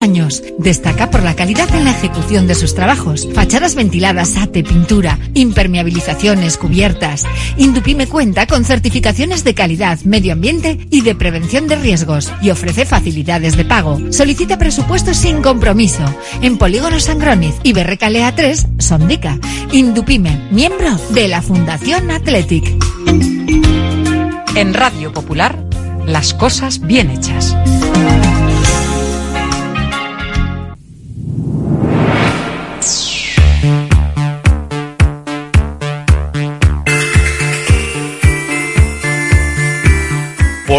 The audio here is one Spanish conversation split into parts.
años. Destaca por la calidad en la ejecución de sus trabajos. Fachadas ventiladas, ate, pintura, impermeabilizaciones, cubiertas. Indupime cuenta con certificaciones de calidad, medio ambiente y de prevención de riesgos y ofrece facilidades de pago. Solicita presupuestos sin compromiso. En Polígono Sangroniz y Berrecalea 3, Sondica. Indupime, miembro de la Fundación Athletic. En Radio Popular, las cosas bien hechas.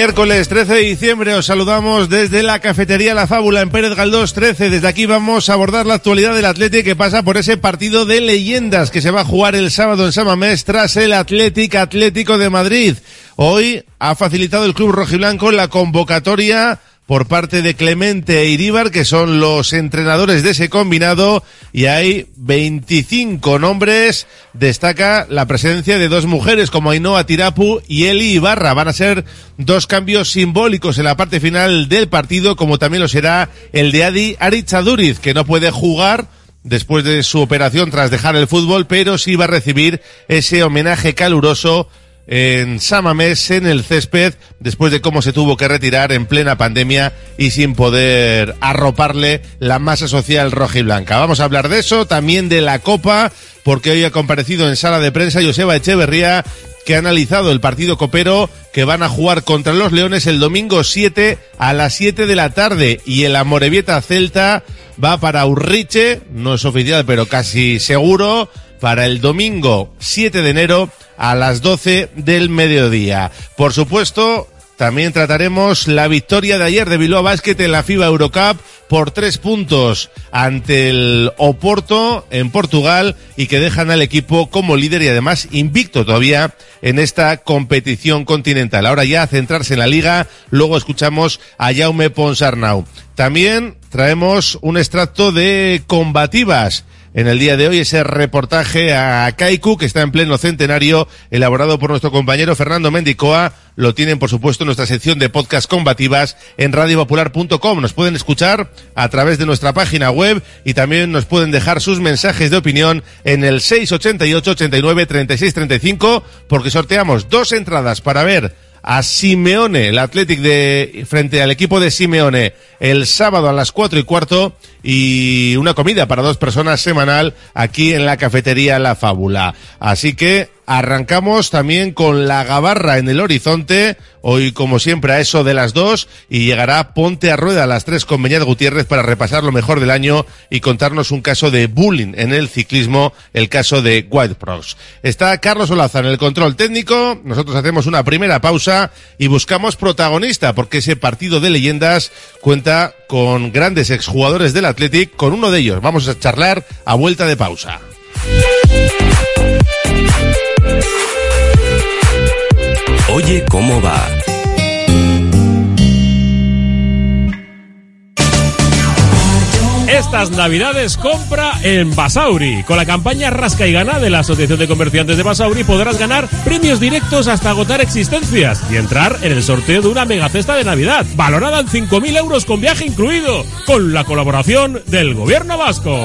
Miércoles 13 de diciembre os saludamos desde la cafetería La Fábula en Pérez Galdós 13. Desde aquí vamos a abordar la actualidad del Atlético que pasa por ese partido de leyendas que se va a jugar el sábado en Samamés tras el Atlético Atlético de Madrid. Hoy ha facilitado el club rojiblanco la convocatoria por parte de Clemente e Iríbar, que son los entrenadores de ese combinado, y hay 25 nombres. Destaca la presencia de dos mujeres como Ainhoa Tirapu y Eli Ibarra. Van a ser dos cambios simbólicos en la parte final del partido, como también lo será el de Adi Arichaduriz, que no puede jugar después de su operación tras dejar el fútbol, pero sí va a recibir ese homenaje caluroso en Samamés, en el césped, después de cómo se tuvo que retirar en plena pandemia y sin poder arroparle la masa social roja y blanca. Vamos a hablar de eso, también de la Copa, porque hoy ha comparecido en sala de prensa Joseba Echeverría, que ha analizado el partido copero que van a jugar contra los Leones el domingo 7 a las 7 de la tarde y el Amorebieta Celta va para Urriche, no es oficial pero casi seguro, para el domingo 7 de enero a las 12 del mediodía. Por supuesto, también trataremos la victoria de ayer de Bilbao Basket en la FIBA Eurocup por tres puntos ante el Oporto en Portugal y que dejan al equipo como líder y además invicto todavía en esta competición continental. Ahora ya a centrarse en la liga, luego escuchamos a Jaume Ponsarnau. También traemos un extracto de combativas en el día de hoy ese reportaje a Kaiku que está en pleno centenario elaborado por nuestro compañero Fernando Mendicoa. Lo tienen, por supuesto, en nuestra sección de podcast combativas en radiopopular.com. Nos pueden escuchar a través de nuestra página web y también nos pueden dejar sus mensajes de opinión en el 688 89 36 35 porque sorteamos dos entradas para ver a Simeone, el Athletic de frente al equipo de Simeone el sábado a las cuatro y cuarto y una comida para dos personas semanal aquí en la cafetería La Fábula. Así que arrancamos también con la gabarra en el horizonte, hoy como siempre a eso de las dos, y llegará Ponte a Rueda a las tres con Beñat Gutiérrez para repasar lo mejor del año y contarnos un caso de bullying en el ciclismo, el caso de White Prox. Está Carlos Olaza en el control técnico, nosotros hacemos una primera pausa y buscamos protagonista, porque ese partido de leyendas cuenta con grandes exjugadores del Athletic, con uno de ellos vamos a charlar a vuelta de pausa. Oye cómo va. Esta Estas navidades compra en Basauri. Con la campaña Rasca y Gana de la Asociación de Comerciantes de Basauri podrás ganar premios directos hasta agotar existencias y entrar en el sorteo de una mega cesta de Navidad, valorada en 5.000 euros con viaje incluido, con la colaboración del Gobierno Vasco.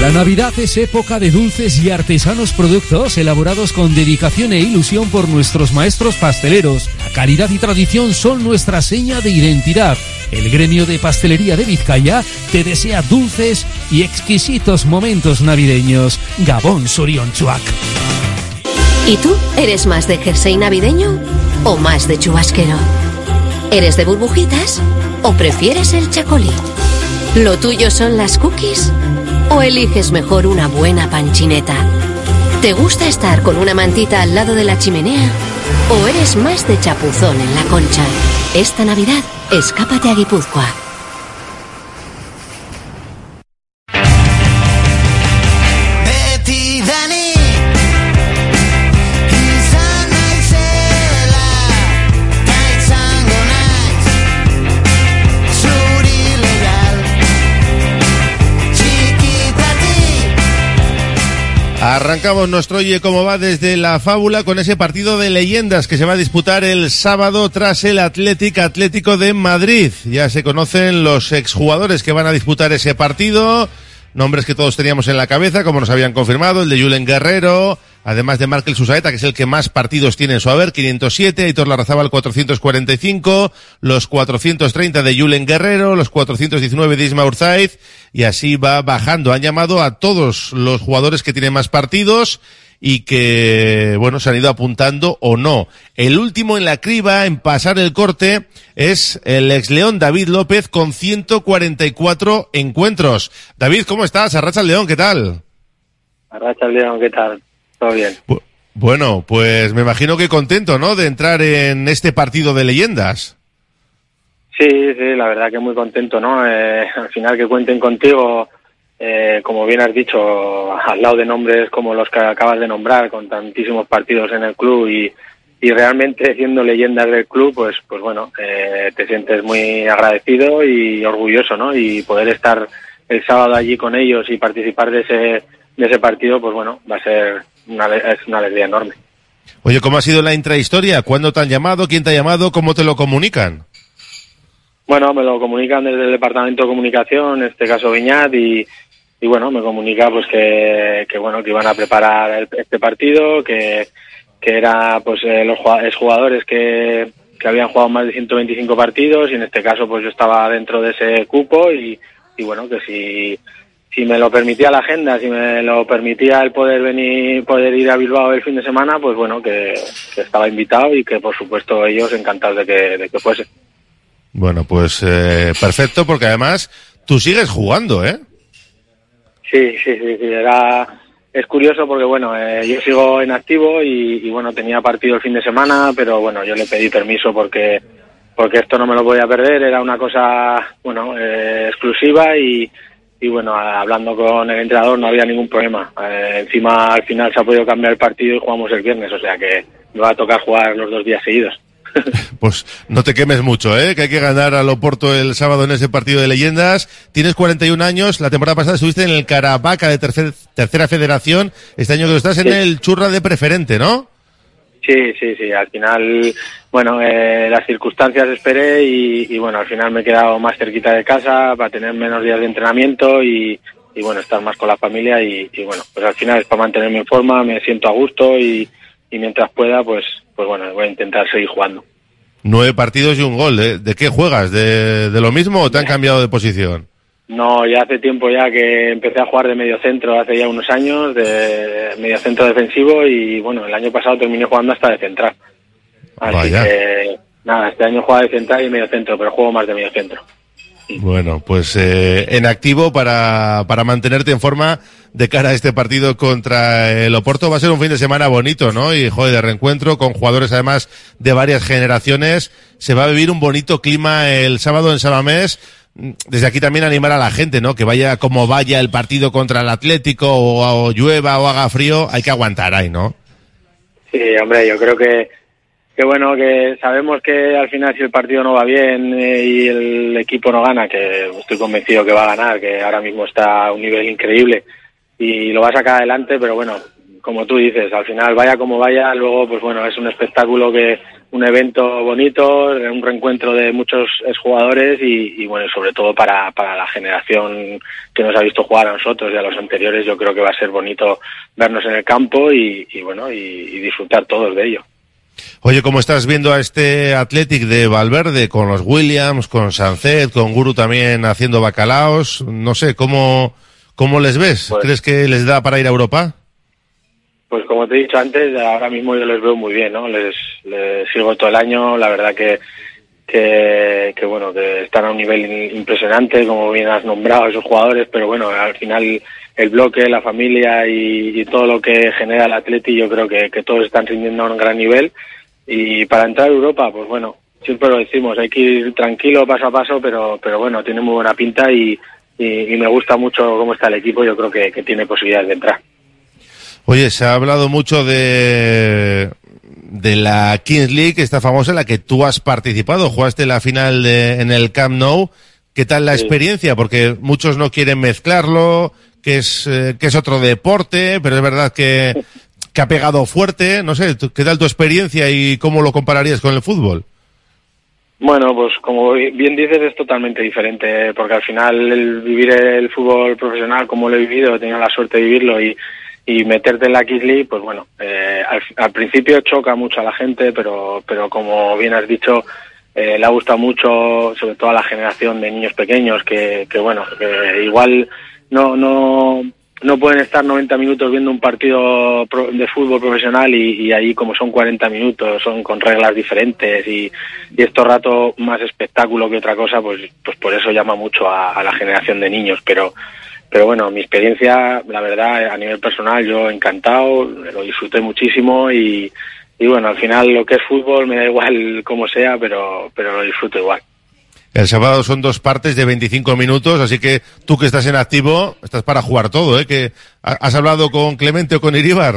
La Navidad es época de dulces y artesanos productos elaborados con dedicación e ilusión por nuestros maestros pasteleros. La calidad y tradición son nuestra seña de identidad. El gremio de pastelería de Vizcaya te desea dulces y exquisitos momentos navideños. Gabón Chuac. ¿Y tú eres más de jersey navideño o más de chubasquero? ¿Eres de burbujitas o prefieres el chacolí? ¿Lo tuyo son las cookies? ¿O eliges mejor una buena panchineta? ¿Te gusta estar con una mantita al lado de la chimenea? ¿O eres más de chapuzón en la concha? Esta Navidad, escápate a Guipúzcoa. Arrancamos nuestro Oye Cómo Va desde la fábula con ese partido de leyendas que se va a disputar el sábado tras el Athletic Atlético de Madrid. Ya se conocen los exjugadores que van a disputar ese partido. Nombres que todos teníamos en la cabeza, como nos habían confirmado, el de Julen Guerrero, además de Markel Susaeta, que es el que más partidos tiene en su haber, 507, Aitor Larrazábal 445, los 430 de Julen Guerrero, los 419 de Isma Urzaiz, y así va bajando. Han llamado a todos los jugadores que tienen más partidos y que, bueno, se han ido apuntando o no. El último en la criba en pasar el corte es el ex León David López con 144 encuentros. David, ¿cómo estás? Arracha el León, ¿qué tal? Arracha el León, ¿qué tal? ¿Todo bien? Bu- Bueno, pues me imagino que contento, ¿no? De entrar en este partido de leyendas. Sí, sí, la verdad que muy contento, ¿no? Eh, al final que cuenten contigo, eh, como bien has dicho, al lado de nombres como los que acabas de nombrar, con tantísimos partidos en el club y, y realmente siendo leyendas del club, pues, pues bueno, eh, te sientes muy agradecido y orgulloso, ¿no? Y poder estar el sábado allí con ellos y participar de ese, de ese partido, pues bueno, va a ser una, es una alegría enorme. Oye, ¿cómo ha sido la intrahistoria? ¿Cuándo te han llamado? ¿Quién te ha llamado? ¿Cómo te lo comunican? Bueno, me lo comunican desde el departamento de comunicación, en este caso Viñat, y, y bueno, me comunica pues que, que bueno que iban a preparar el- este partido, que, que era pues eh, los jugadores que, que habían jugado más de 125 partidos y en este caso pues yo estaba dentro de ese cupo y, y bueno que si si me lo permitía la agenda, si me lo permitía el poder venir, poder ir a Bilbao el fin de semana, pues bueno que, que estaba invitado y que por supuesto ellos encantados de que, de que fuese. Bueno, pues eh, perfecto, porque además tú sigues jugando, ¿eh? Sí, sí, sí, sí, era es curioso porque bueno, eh, yo sigo en activo y, y, bueno, tenía partido el fin de semana, pero bueno, yo le pedí permiso porque porque esto no me lo podía perder, era una cosa, bueno, eh, exclusiva y, y bueno, hablando con el entrenador no había ningún problema. Eh, encima al final se ha podido cambiar el partido y jugamos el viernes, o sea que me va a tocar jugar los dos días seguidos. Pues no te quemes mucho, ¿eh? que hay que ganar al Oporto el sábado en ese partido de leyendas. Tienes 41 años, la temporada pasada estuviste en el Caravaca de tercer- tercera federación, este año que estás en Sí. el Churra de preferente, ¿no? Sí, sí, sí. Al final, bueno, eh, las circunstancias esperé y, y, bueno, al final me he quedado más cerquita de casa para tener menos días de entrenamiento y, y, bueno, estar más con la familia y, y, bueno, pues al final es para mantenerme en forma, me siento a gusto y, y mientras pueda, pues, pues bueno, voy a intentar seguir jugando. Nueve partidos y un gol. ¿eh? ¿De qué juegas? ¿De, de lo mismo o te han cambiado de posición? No, ya hace tiempo ya que empecé a jugar de medio centro, hace ya unos años, de medio centro defensivo y bueno, el año pasado terminé jugando hasta de central. Así Vaya. que nada, este año juego de central y medio centro, pero juego más de medio centro. Bueno, pues eh, en activo para, para mantenerte en forma de cara a este partido contra el Oporto. Va a ser un fin de semana bonito, ¿no? Y, joder, de reencuentro con jugadores además de varias generaciones. Se va a vivir un bonito clima el sábado en Sabamés. Desde aquí también animar a la gente, ¿no? Que vaya como vaya el partido contra el Atlético o, llueva o haga frío, hay que aguantar ahí, ¿no? Sí, hombre, yo creo que, que bueno, que sabemos que al final si el partido no va bien eh, y el equipo no gana, que estoy convencido que va a ganar, que ahora mismo está a un nivel increíble y lo va a sacar adelante, pero bueno, como tú dices, al final vaya como vaya, luego pues bueno, es un espectáculo que un evento bonito, un reencuentro de muchos exjugadores y, y bueno, sobre todo para, para la generación que nos ha visto jugar a nosotros y a los anteriores, yo creo que va a ser bonito vernos en el campo y, y bueno, y, y disfrutar todos de ello. Oye, ¿cómo estás viendo a este Athletic de Valverde con los Williams, con Sancet, con Guru también haciendo bacalaos? No sé, ¿cómo, cómo les ves? Pues- ¿Crees que les da para ir a Europa? Pues como te he dicho antes, ahora mismo yo les veo muy bien, ¿no? Les, les sigo todo el año, la verdad que, que, bueno, que están a un nivel impresionante, como bien has nombrado esos jugadores, pero bueno, al final el bloque, la familia y, y todo lo que genera el Atleti, yo creo que, que todos están rindiendo a un gran nivel. Y para entrar a Europa, pues bueno, siempre lo decimos, hay que ir tranquilo, paso a paso, pero, pero bueno, tiene muy buena pinta y, y, y me gusta mucho cómo está el equipo, yo creo que, que tiene posibilidades de entrar. Oye, se ha hablado mucho de, de la Kings League, esta famosa en la que tú has participado, jugaste la final de- en el Camp Nou. ¿Qué tal la Sí. experiencia? Porque muchos no quieren mezclarlo, que es, eh, que es otro deporte, pero es verdad que, que ha pegado fuerte. No sé, ¿tú- ¿qué tal tu experiencia y cómo lo compararías con el fútbol? Bueno, pues como bien dices es totalmente diferente, porque al final el vivir el fútbol profesional como lo he vivido, he tenido la suerte de vivirlo y, y meterte en la Kids League, pues bueno, eh, al, principio choca mucho a la gente, pero, pero como bien has dicho, eh, le ha gustado mucho, sobre todo a la generación de niños pequeños, que, que bueno, igual no, no, no pueden estar 90 minutos viendo un partido de fútbol profesional y, ahí como son 40 minutos, son con reglas diferentes y, y estos rato más espectáculo que otra cosa, pues, pues por eso llama mucho a la generación de niños, pero pero bueno, mi experiencia, la verdad, a nivel personal, yo encantado, lo disfruté muchísimo y, y bueno, al final lo que es fútbol me da igual como sea, pero, pero lo disfruto igual. El sábado son dos partes de 25 minutos, así que tú que estás en activo, estás para jugar todo, ¿eh? Que ha- ¿Has hablado con Clemente o con Iribar?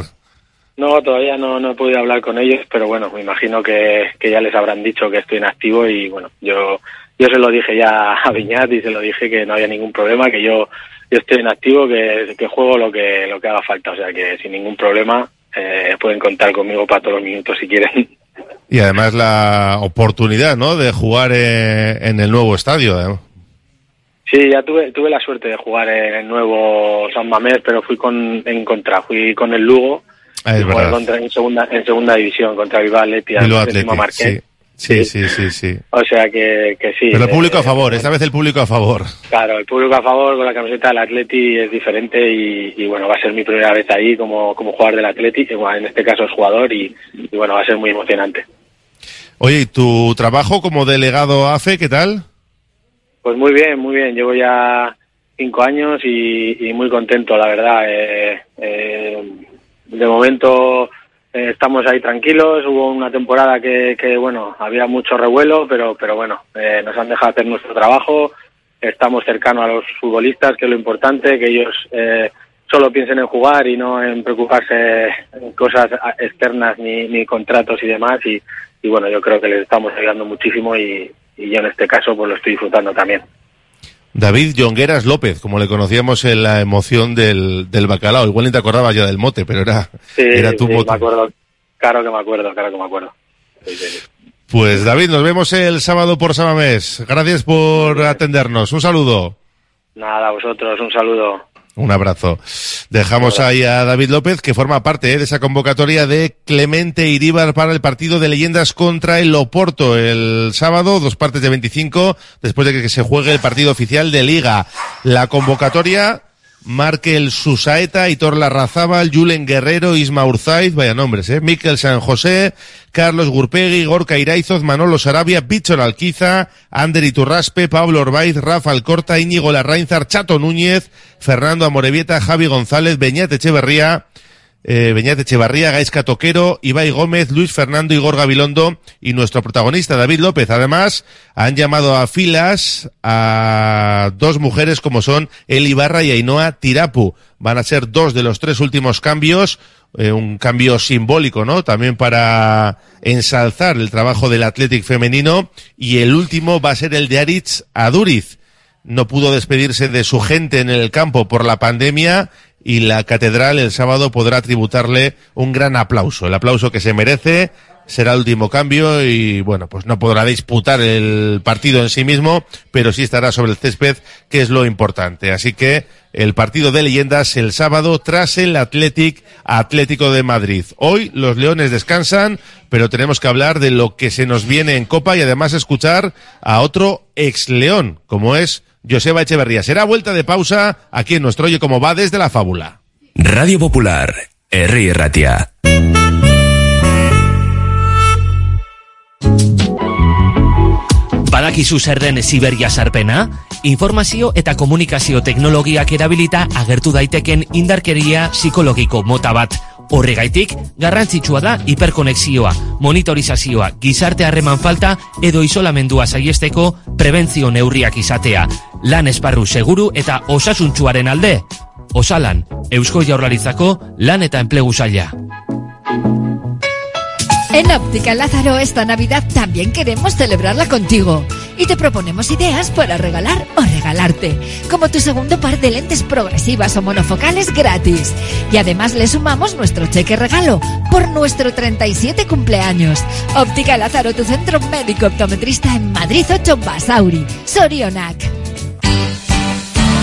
No, todavía no, no he podido hablar con ellos, pero bueno, me imagino que, que ya les habrán dicho que estoy en activo y bueno, yo, yo se lo dije ya a Viñat y se lo dije que no había ningún problema, que yo, yo estoy en activo, que, que juego lo que, lo que haga falta, o sea que sin ningún problema eh, pueden contar conmigo para todos los minutos si quieren. Y además la oportunidad, ¿no? De jugar eh, en el nuevo estadio. ¿eh? Sí, ya tuve, tuve la suerte de jugar en el nuevo San Mamés, pero fui con, en contra, fui con el Lugo, Ah, es y jugué verdad. contra, en, segunda, en segunda división contra Bilbao Athletic, Bilbao Athletic, Marqués. sí. Sí, sí, sí, sí. O sea que, que sí. Pero el público eh, a favor, esta vez el público a favor. Claro, el público a favor con la camiseta del Atleti es diferente y, y, bueno, va a ser mi primera vez ahí como, como jugador del Atleti, que bueno, en este caso es jugador y, y bueno, va a ser muy emocionante. Oye, ¿y tu trabajo como delegado AFE, qué tal? Pues muy bien, muy bien. Llevo ya cinco años y, y muy contento, la verdad. Eh, eh, de momento eh, estamos ahí tranquilos. Hubo una temporada que, que bueno, había mucho revuelo, pero, pero bueno, eh, nos han dejado hacer nuestro trabajo. Estamos cercanos a los futbolistas, que es lo importante, que ellos eh, solo piensen en jugar y no en preocuparse en cosas externas ni, ni contratos y demás. Y, y bueno, yo creo que les estamos ayudando muchísimo y, y yo en este caso pues lo estoy disfrutando también. David Jongueras López, como le conocíamos en la emoción del, del bacalao. Igual ni te acordabas ya del mote, pero era, Sí, era tu sí, mote. me acuerdo. Claro que me acuerdo, claro que me acuerdo. Sí. Pues David, nos vemos el sábado por Samamés. Gracias por atendernos. Un saludo. Nada, a vosotros, un saludo. Un abrazo. Dejamos ahí a David López, que forma parte eh, de esa convocatoria de Clemente Iríbar para el partido de leyendas contra el Oporto el sábado, dos partes de 25, después de que se juegue el partido oficial de Liga. La convocatoria, Markel Susaeta, Hitor Larrazábal, Julen Guerrero, Isma Urzaiz, vaya nombres, eh, Miquel San José, Carlos Gurpegui, Gorka Iraizoz, Manolo Sarabia, Víctor Alquiza, Ander Iturraspe, Pablo Orbaiz, Rafa Alcorta, Íñigo Larrainzar, Chato Núñez, Fernando Amorebieta, Javi González, Beñat Echeverría, eh, Beñat Echevarría, Gaisca Toquero, Ibai Gómez, Luis Fernando, Igor Gabilondo y nuestro protagonista David López. Además, han llamado a filas a dos mujeres como son El Ibarra y Ainhoa Tirapu. Van a ser dos de los tres últimos cambios, eh, un cambio simbólico, ¿no? También para ensalzar el trabajo del Athletic femenino y el último va a ser el de Aritz Aduriz no pudo despedirse de su gente en el campo por la pandemia y la catedral el sábado podrá tributarle un gran aplauso, el aplauso que se merece. Será el último cambio y bueno, pues no podrá disputar el partido en sí mismo, pero sí estará sobre el césped, que es lo importante. Así que el partido de leyendas el sábado tras el Athletic Atlético de Madrid. Hoy los Leones descansan, pero tenemos que hablar de lo que se nos viene en Copa y además escuchar a otro ex León, como es Joseba Echeverría. Será vuelta de pausa aquí en nuestro Oye Cómo Va desde la fábula. Radio Popular, Herri Ratia. Badakizu zer den Siberia sarpena? Informazio eta komunikazio teknologiak erabilita agertu daiteken indarkeria psikologiko mota bat. Horregaitik, garrantzitsua da hiperkonexioa, monitorizazioa, gizarte harreman falta edo isolamendua saiesteko prebentzio neurriak izatea. Lan esparru seguru eta osasuntsuaren alde. Osalan, Eusko Jaurlaritzako lan eta enplegu. En Óptica Lázaro esta Navidad también queremos celebrarla contigo y te proponemos ideas para regalar o regalarte, como tu segundo par de lentes progresivas o monofocales gratis. Y además le sumamos nuestro cheque regalo por nuestro 37 cumpleaños. Óptica Lázaro, tu centro médico optometrista en Madrid 8 Basauri, Sorionac.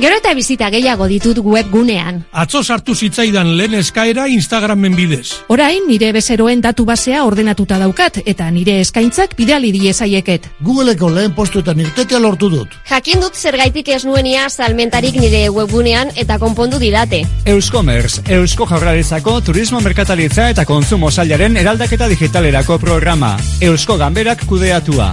Gero eta bizita gehiago ditut webgunean. Atzo sartu zitzaidan lehen eskaera Instagramen bidez. Orain nire bezeroen datu basea ordenatuta daukat eta nire eskaintzak bidali diezaieket. Googleeko lehen postuetan irtetea lortu dut. Jakin dut zergaitik ez nuenia salmentarik nire webgunean eta konpondu didate. Euskomerz, Eusko Jaurlaritzako Turismo Merkataritza eta Kontzumo Sailaren eraldaketa digitalerako programa. Eusko Ganberak kudeatua.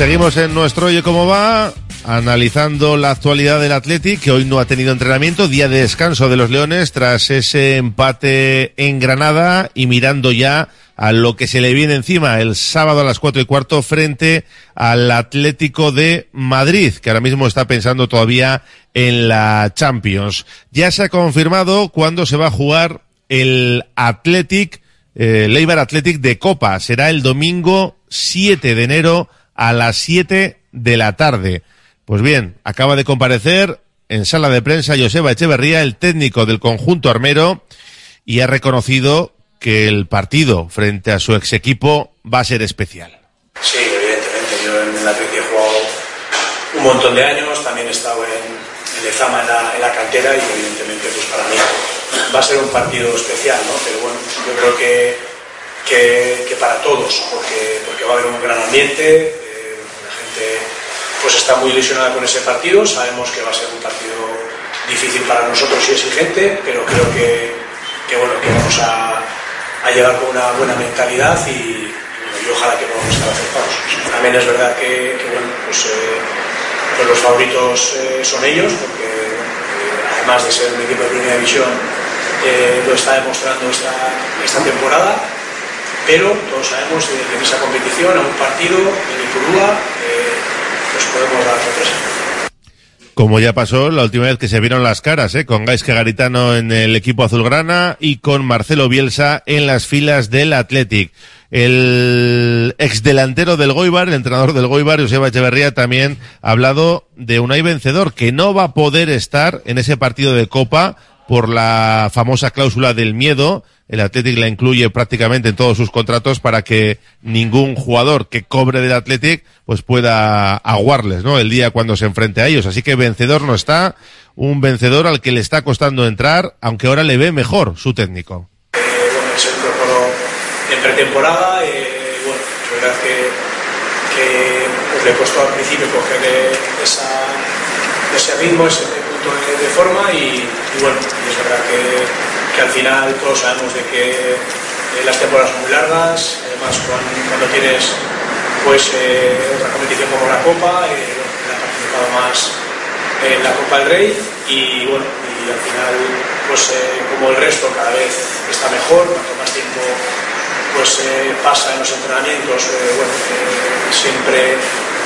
Seguimos en nuestro Oye Cómo Va, analizando la actualidad del Athletic, que hoy no ha tenido entrenamiento, día de descanso de los Leones tras ese empate en Granada y mirando ya a lo que se le viene encima el sábado a las cuatro y cuarto frente al Atlético de Madrid, que ahora mismo está pensando todavía en la Champions. Ya se ha confirmado cuándo se va a jugar el Athletic, eh, Leibar Athletic de Copa. Será el domingo 7 de enero a las 7 de la tarde. Pues bien, acaba de comparecer en sala de prensa Joseba Echeverría, el técnico del conjunto armero, y ha reconocido que el partido frente a su ex equipo va a ser especial. Sí, evidentemente. Yo en el Atleti he jugado un montón de años, también he estado en, en Lezama en la, en la cantera y evidentemente pues para mí va a ser un partido especial, ¿no? Pero bueno, yo creo que, que, que para todos, porque, porque va a haber un gran ambiente, la pues está muy ilusionada con ese partido, sabemos que va a ser un partido difícil para nosotros y exigente, pero creo que, bueno, que vamos a, a llegar con una buena mentalidad y, ojalá que podamos estar acertados. También es verdad que, bueno, pues, eh, pues los favoritos eh, son ellos, porque eh, además de ser un equipo de primera división, lo está demostrando esta, esta temporada, pero todos sabemos de en esa competición, a un partido en Ipurúa, eh, pues podemos dar sorpresa. Como ya pasó la última vez que se vieron las caras, ¿eh? con Gaisca Garitano en el equipo azulgrana y con Marcelo Bielsa en las filas del Athletic. El exdelantero del Goibar, el entrenador del Goibar, Joseba Echeverría, también ha hablado de Unai Vencedor, que no va a poder estar en ese partido de Copa por la famosa cláusula del miedo. El Athletic la incluye prácticamente en todos sus contratos para que ningún jugador que cobre del Athletic pues pueda aguarles, ¿no? El día cuando se enfrente a ellos. Así que vencedor no está, un vencedor al que le está costando entrar, aunque ahora le ve mejor su técnico. Eh, bueno, se incorporó en pretemporada, eh, bueno, es verdad que, que pues, le costó al principio coger ese ritmo, ese punto de, forma y, bueno, es verdad que, que al final todos sabemos de que eh, las temporadas son muy largas, además cuando, tienes pues eh, otra competición como la Copa, eh, ha participado más en la Copa del Rey y bueno, y al final pues eh, como el resto cada vez está mejor, cuanto más tiempo pues eh, pasa en los entrenamientos, eh, bueno, eh, siempre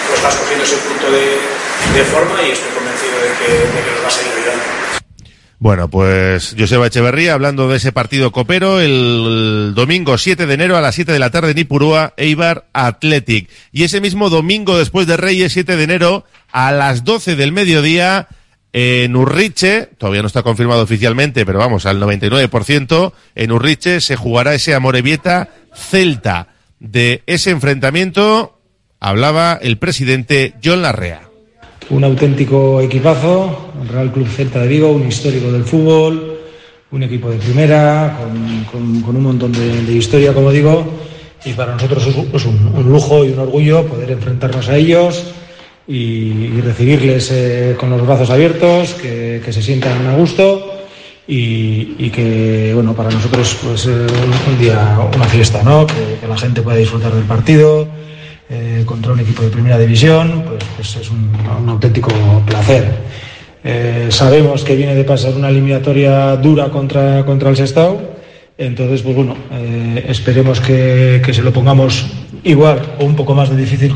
pues vas cogiendo ese punto de, de forma y estoy convencido de que, de que nos va a seguir ayudando. Bueno, pues Joseba Echeverría hablando de ese partido copero el domingo 7 de enero a las 7 de la tarde en Ipurúa, Eibar Athletic. Y ese mismo domingo después de Reyes, 7 de enero, a las 12 del mediodía, en Urriche, todavía no está confirmado oficialmente, pero vamos, al 99%, en Urriche se jugará ese Amorebieta Celta. De ese enfrentamiento hablaba el presidente John Larrea. Un auténtico equipazo, el Real Club Celta de Vigo, un histórico del fútbol, un equipo de primera, con, un montón de, historia, como digo, y para nosotros es, un- lujo y un orgullo poder enfrentarnos a ellos y, recibirles eh, con los brazos abiertos, que, se sientan a gusto y, que, bueno, para nosotros pues, eh, un, día, una fiesta, ¿no? Que la gente pueda disfrutar del partido eh, contra un equipo de primera división, pues, pues es un, auténtico placer. Eh, sabemos que viene de pasar una eliminatoria dura contra, contra el Sestao, entonces, pues bueno, eh, esperemos que, que se lo pongamos igual o un poco más de difícil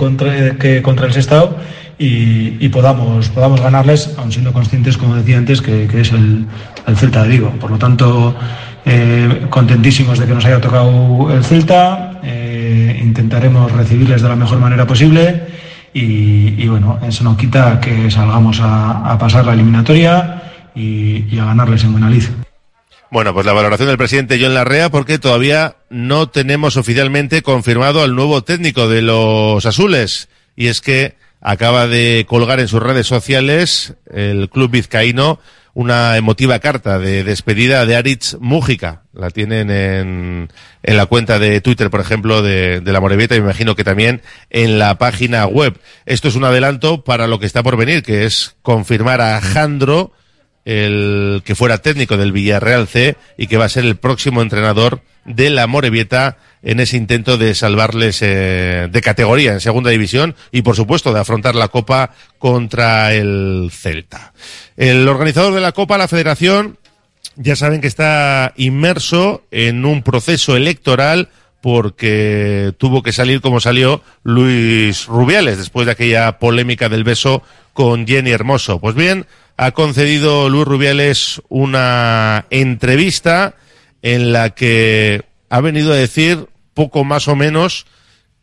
que contra el Sestao y, podamos, podamos ganarles, aun siendo conscientes, como decía antes, que, que es el, el Celta de Vigo. Por lo tanto, contentísimos de que nos haya tocado el Celta, intentaremos recibirles de la mejor manera posible y, bueno, eso no quita que salgamos a, pasar la eliminatoria y, y a ganarles en Buenaliz. Bueno, pues la valoración del presidente John Larrea, porque todavía no tenemos oficialmente confirmado al nuevo técnico de los azules. Y es que acaba de colgar en sus redes sociales el club vizcaíno una emotiva carta de despedida de Aritz Mújica. La tienen en, en la cuenta de Twitter, por ejemplo, de, la Morevieta y me imagino que también en la página web. Esto es un adelanto para lo que está por venir, que es confirmar a Jandro, el que fuera técnico del Villarreal C y que va a ser el próximo entrenador de la Morevieta en ese intento de salvarles eh, de categoría en segunda división y por supuesto de afrontar la Copa contra el Celta. El organizador de la Copa, la Federación, ya saben que está inmerso en un proceso electoral porque tuvo que salir como salió Luis Rubiales después de aquella polémica del beso con Jenny Hermoso. Pues bien, ha concedido Luis Rubiales una entrevista en la que ha venido a decir poco más o menos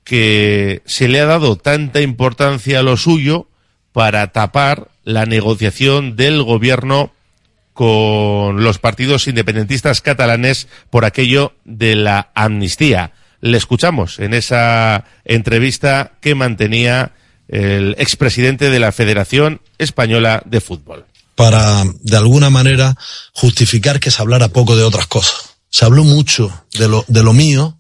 que se le ha dado tanta importancia a lo suyo para tapar la negociación del gobierno con los partidos independentistas catalanes por aquello de la amnistía. Le escuchamos en esa entrevista que mantenía el expresidente de la Federación Española de Fútbol. Para, de alguna manera, justificar que se hablara poco de otras cosas. Se habló mucho de lo, de lo mío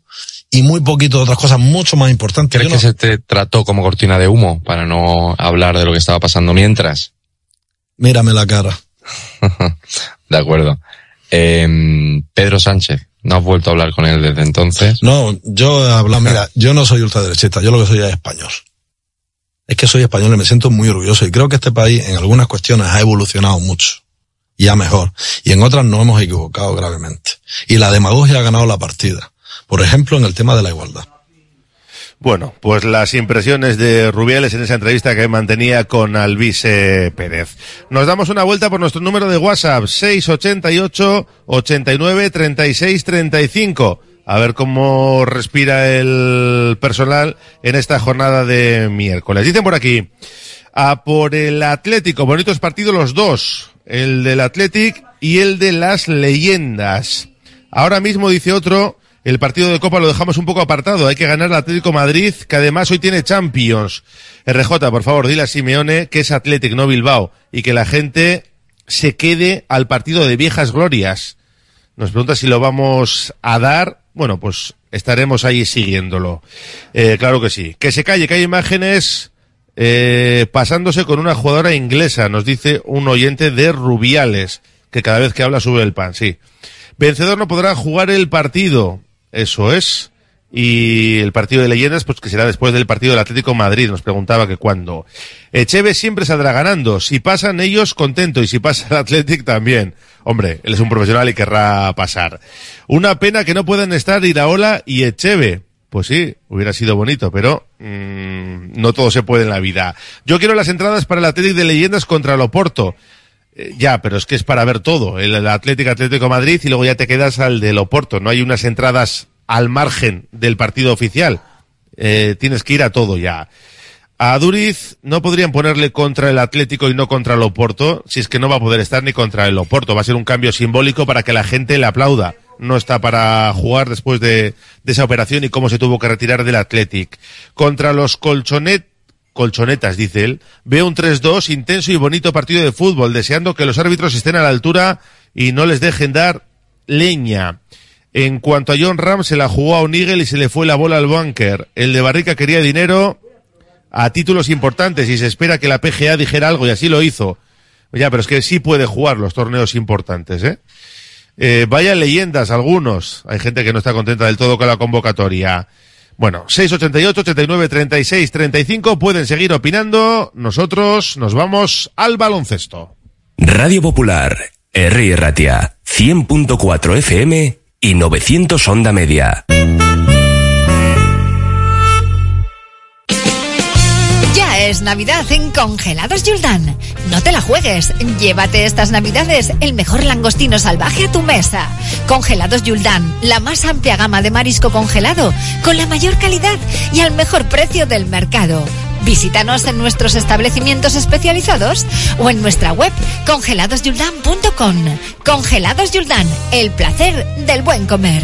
y muy poquito de otras cosas mucho más importantes. ¿Crees no- que se te trató como cortina de humo para no hablar de lo que estaba pasando mientras? Mírame la cara. De acuerdo. Em, Pedro Sánchez, ¿no has vuelto a hablar con él desde entonces? No, yo he hablado, mira, yo no soy ultraderechista, yo lo que soy es español. Es que soy español y me siento muy orgulloso y creo que este país en algunas cuestiones ha evolucionado mucho y mejor. Y en otras nos hemos equivocado gravemente. Y la demagogia ha ganado la partida. Por ejemplo, en el tema de la igualdad. Bueno, pues las impresiones de Rubiales en esa entrevista que mantenía con Alvise Pérez. Nos damos una vuelta por nuestro número de WhatsApp, 688 89 36 35. A ver cómo respira el personal en esta jornada de miércoles. Dicen por aquí, a por el Atlético, bonitos partidos los dos, el del Athletic y el de las leyendas. Ahora mismo dice otro, el partido de Copa lo dejamos un poco apartado, hay que ganar al Atlético Madrid, que además hoy tiene Champions. RJ, por favor, dile a Simeone que es Athletic, no Bilbao, y que la gente se quede al partido de viejas glorias. Nos pregunta si lo vamos a dar. Bueno, pues estaremos ahí siguiéndolo. Eh, claro que sí. Que se calle, que hay imágenes eh, pasándose con una jugadora inglesa, nos dice un oyente de Rubiales, que cada vez que habla sube el pan, sí. Vencedor no podrá jugar el partido, eso es. Y el partido de leyendas, pues que será después del partido del Atlético Madrid, nos preguntaba que cuándo. Echeve siempre saldrá ganando. Si pasan ellos, contento. Y si pasa el Athletic, también. Hombre, él es un profesional y querrá pasar. Una pena que no puedan estar Iraola y Echeve. Pues sí, hubiera sido bonito, pero mm, no todo se puede en la vida. Yo quiero las entradas para el Atlético de Leyendas contra el Oporto. Eh, ya, pero es que es para ver todo. El, Atlético Atlético de Madrid y luego ya te quedas al del Oporto. No hay unas entradas al margen del partido oficial. Eh, tienes que ir a todo ya. A Duriz no podrían ponerle contra el Atlético y no contra el Oporto, si es que no va a poder estar ni contra el Oporto. Va a ser un cambio simbólico para que la gente le aplauda. No está para jugar después de, de esa operación y cómo se tuvo que retirar del Athletic. Contra los Colchonet, colchonetas, dice él, veo un 3-2 intenso y bonito partido de fútbol, deseando que los árbitros estén a la altura y no les dejen dar leña. En cuanto a John Ram, se la jugó a O'Neill y se le fue la bola al bunker. El de Barrica quería dinero a títulos importantes y se espera que la PGA dijera algo y así lo hizo. Ya, pero es que sí puede jugar los torneos importantes, ¿eh? Eh, vaya leyendas algunos. Hay gente que no está contenta del todo con la convocatoria. Bueno, 688, 89, 36, 35 pueden seguir opinando. Nosotros nos vamos al baloncesto. Radio Popular, R. Ratia, 100.4 FM y 900 Onda Media. Es Navidad en Congelados Yuldan. No te la juegues. Llévate estas Navidades el mejor langostino salvaje a tu mesa. Congelados Yuldan, la más amplia gama de marisco congelado, con la mayor calidad y al mejor precio del mercado. Visítanos en nuestros establecimientos especializados o en nuestra web congeladosyuldan.com. Congelados Yuldan, el placer del buen comer.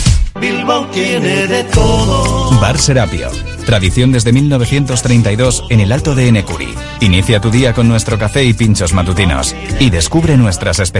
Tiene de todo. Bar Serapio. Tradición desde 1932 en el Alto de Enecuri. Inicia tu día con nuestro café y pinchos matutinos. Y descubre nuestras especialidades.